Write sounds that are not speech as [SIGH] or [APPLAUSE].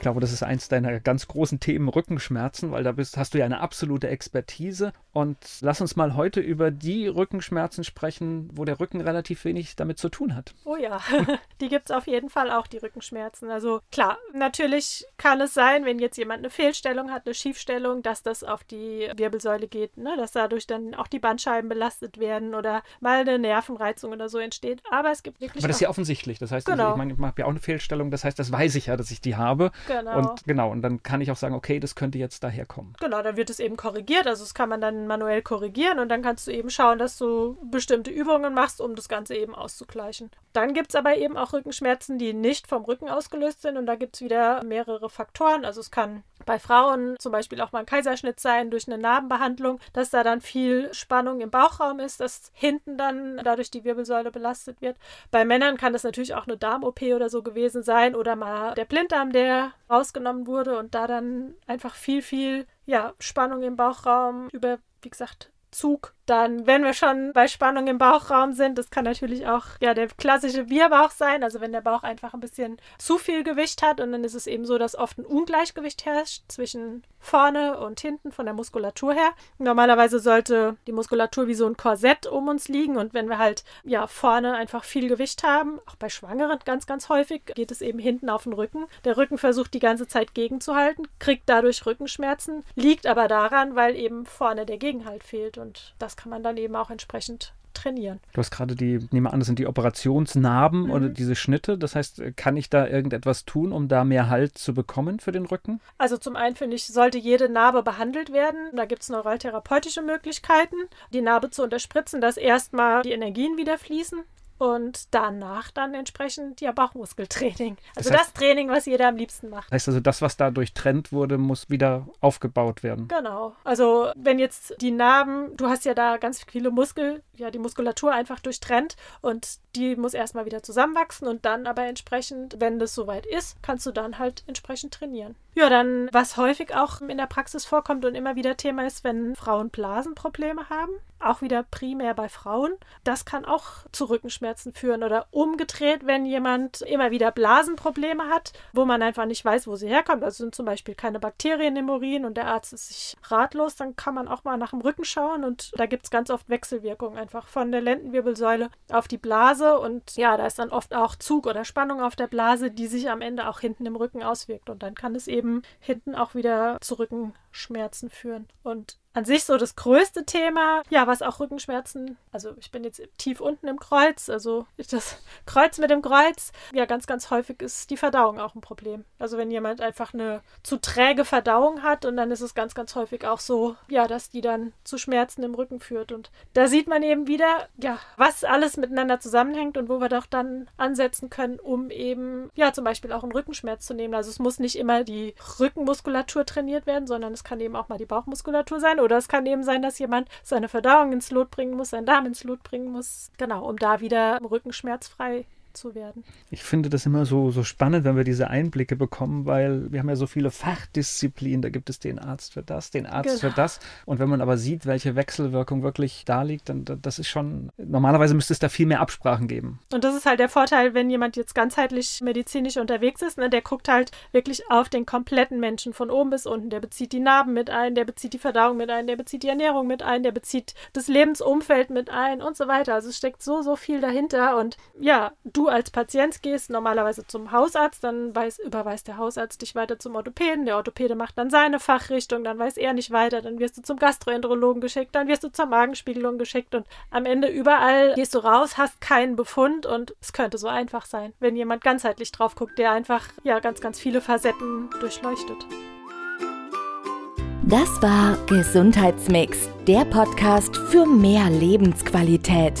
Ich glaube, das ist eins deiner ganz großen Themen, Rückenschmerzen, weil da bist, hast du ja eine absolute Expertise. Und lass uns mal heute über die Rückenschmerzen sprechen, wo der Rücken relativ wenig damit zu tun hat. Oh ja, [LAUGHS] die gibt es auf jeden Fall auch, die Rückenschmerzen. Also klar, natürlich kann es sein, wenn jetzt jemand eine Fehlstellung hat, eine Schiefstellung, dass das auf die Wirbelsäule geht, ne? dass dadurch dann auch die Bandscheiben belastet werden oder mal eine Nervenreizung oder so entsteht. Aber es gibt wirklich. Aber das ist ja offensichtlich. Das heißt, genau. ich, ich meine, ich habe ja auch eine Fehlstellung. Das heißt, das weiß ich ja, dass ich die habe. Genau. Und genau, und dann kann ich auch sagen, okay, das könnte jetzt daher kommen. Genau, dann wird es eben korrigiert. Also das kann man dann manuell korrigieren und dann kannst du eben schauen, dass du bestimmte Übungen machst, um das Ganze eben auszugleichen. Dann gibt es aber eben auch Rückenschmerzen, die nicht vom Rücken ausgelöst sind und da gibt es wieder mehrere Faktoren. Also es kann bei Frauen zum Beispiel auch mal ein Kaiserschnitt sein durch eine Narbenbehandlung, dass da dann viel Spannung im Bauchraum ist, dass hinten dann dadurch die Wirbelsäule belastet wird. Bei Männern kann das natürlich auch eine Darm-OP oder so gewesen sein oder mal der Blinddarm, der rausgenommen wurde und da dann einfach viel, viel ja, Spannung im Bauchraum über, wie gesagt, Zug dann, wenn wir schon bei Spannung im Bauchraum sind, das kann natürlich auch ja der klassische Bierbauch sein, also wenn der Bauch einfach ein bisschen zu viel Gewicht hat und dann ist es eben so, dass oft ein Ungleichgewicht herrscht zwischen vorne und hinten von der Muskulatur her. Normalerweise sollte die Muskulatur wie so ein Korsett um uns liegen und wenn wir halt ja vorne einfach viel Gewicht haben, auch bei Schwangeren ganz ganz häufig, geht es eben hinten auf den Rücken. Der Rücken versucht die ganze Zeit gegenzuhalten, kriegt dadurch Rückenschmerzen, liegt aber daran, weil eben vorne der Gegenhalt fehlt und das kann man dann eben auch entsprechend trainieren. Du hast gerade die, nehme an, das sind die Operationsnarben mhm. oder diese Schnitte. Das heißt, kann ich da irgendetwas tun, um da mehr Halt zu bekommen für den Rücken? Also zum einen finde ich, sollte jede Narbe behandelt werden. Da gibt es neuraltherapeutische Möglichkeiten, die Narbe zu unterspritzen, dass erstmal die Energien wieder fließen und danach dann entsprechend ja Bauchmuskeltraining. Also das, heißt, das, Training, was jeder am liebsten macht. Heißt also, das, was da durchtrennt wurde, muss wieder aufgebaut werden. Genau. Also wenn jetzt die Narben, du hast ja da ganz viele Muskel, ja die Muskulatur einfach durchtrennt und die muss erstmal wieder zusammenwachsen und dann aber entsprechend, wenn das soweit ist, kannst du dann halt entsprechend trainieren. Ja, dann, was häufig auch in der Praxis vorkommt und immer wieder Thema ist, wenn Frauen Blasenprobleme haben, auch wieder primär bei Frauen. Das kann auch zu Rückenschmerzen führen oder umgedreht, wenn jemand immer wieder Blasenprobleme hat, wo man einfach nicht weiß, wo sie herkommt. Also sind zum Beispiel keine Bakterien im Urin und der Arzt ist sich ratlos, dann kann man auch mal nach dem Rücken schauen und da gibt es ganz oft Wechselwirkungen einfach von der Lendenwirbelsäule auf die Blase und ja, da ist dann oft auch Zug oder Spannung auf der Blase, die sich am Ende auch hinten im Rücken auswirkt und dann kann es eben hinten auch wieder zu Rückenschmerzen führen. Und an sich so das größte Thema, ja, was auch Rückenschmerzen, also ich bin jetzt tief unten im Kreuz, also das [LAUGHS] Kreuz mit dem Kreuz, ja, ganz, ganz häufig ist die Verdauung auch ein Problem. Also wenn jemand einfach eine zu träge Verdauung hat und dann ist es ganz, ganz häufig auch so, ja, dass die dann zu Schmerzen im Rücken führt. Und da sieht man eben wieder, ja, was alles miteinander zusammenhängt und wo wir doch dann ansetzen können, um eben, ja, zum Beispiel auch einen Rückenschmerz zu nehmen. Also es muss nicht immer die Rückenmuskulatur trainiert werden, sondern es kann eben auch mal die Bauchmuskulatur sein oder es kann eben sein, dass jemand seine Verdauung ins Lot bringen muss, seinen Darm ins Lot bringen muss. Genau, um da wieder rückenschmerzfrei zu werden. Ich finde das immer so, so spannend, wenn wir diese Einblicke bekommen, weil wir haben ja so viele Fachdisziplinen. Da gibt es den Arzt für das, den Arzt genau. für das. Und wenn man aber sieht, welche Wechselwirkung wirklich da liegt, dann das ist schon, normalerweise müsste es da viel mehr Absprachen geben. Und das ist halt der Vorteil, wenn jemand jetzt ganzheitlich medizinisch unterwegs ist, ne, der guckt halt wirklich auf den kompletten Menschen von oben bis unten. Der bezieht die Narben mit ein, der bezieht die Verdauung mit ein, der bezieht die Ernährung mit ein, der bezieht das Lebensumfeld mit ein und so weiter. Also es steckt so, so viel dahinter. Und ja, du du als Patient gehst normalerweise zum Hausarzt, dann weiß, überweist der Hausarzt dich weiter zum Orthopäden, der Orthopäde macht dann seine Fachrichtung, dann weiß er nicht weiter, dann wirst du zum Gastroenterologen geschickt, dann wirst du zur Magenspiegelung geschickt und am Ende überall gehst du raus, hast keinen Befund und es könnte so einfach sein, wenn jemand ganzheitlich drauf guckt, der einfach ja ganz, ganz viele Facetten durchleuchtet. Das war Gesundheitsmix, der Podcast für mehr Lebensqualität.